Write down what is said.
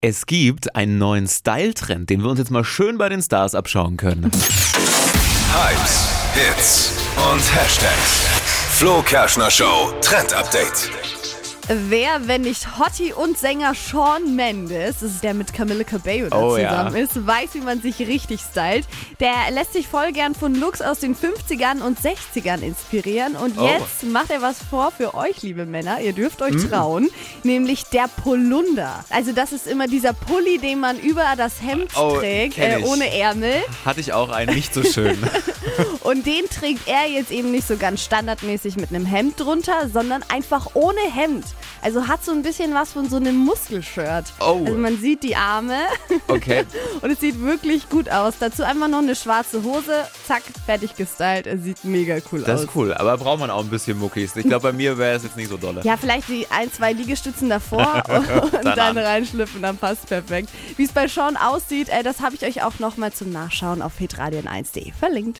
Es gibt einen neuen Style-Trend, den wir uns jetzt mal schön bei den Stars abschauen können. Hypes, Hits und Hashtags. Flo Kerschner Show Trend Update. Wer, wenn nicht Hottie und Sänger Shawn Mendes, das ist der mit Camille Cabello Oh ja. zusammen ist, weiß, wie man sich richtig stylt. Der lässt sich voll gern von Looks aus den 50ern und 60ern inspirieren. Und Oh. jetzt macht er was vor für euch, liebe Männer. Ihr dürft euch Mm. trauen, nämlich der Polunder. Also das ist immer dieser Pulli, den man über das Hemd Oh, trägt, äh, ohne Ärmel. Hatte ich auch einen nicht so schön. Und den trägt er jetzt eben nicht so ganz standardmäßig mit einem Hemd drunter, sondern einfach ohne Hemd. Also hat so ein bisschen was von so einem Muskelshirt. Oh. Also man sieht die Arme Okay. und es sieht wirklich gut aus. Dazu einfach noch eine schwarze Hose, zack, fertig gestylt. Es sieht mega cool Das aus. ist cool, aber braucht man auch ein bisschen Muckis. Ich glaube, bei mir wäre es jetzt nicht so dolle. Ja, vielleicht die ein, zwei Liegestützen davor und Dann dann an. reinschlüpfen, dann passt perfekt. Wie es bei Sean aussieht, äh, das habe ich euch auch nochmal zum Nachschauen auf hitradion1.de verlinkt.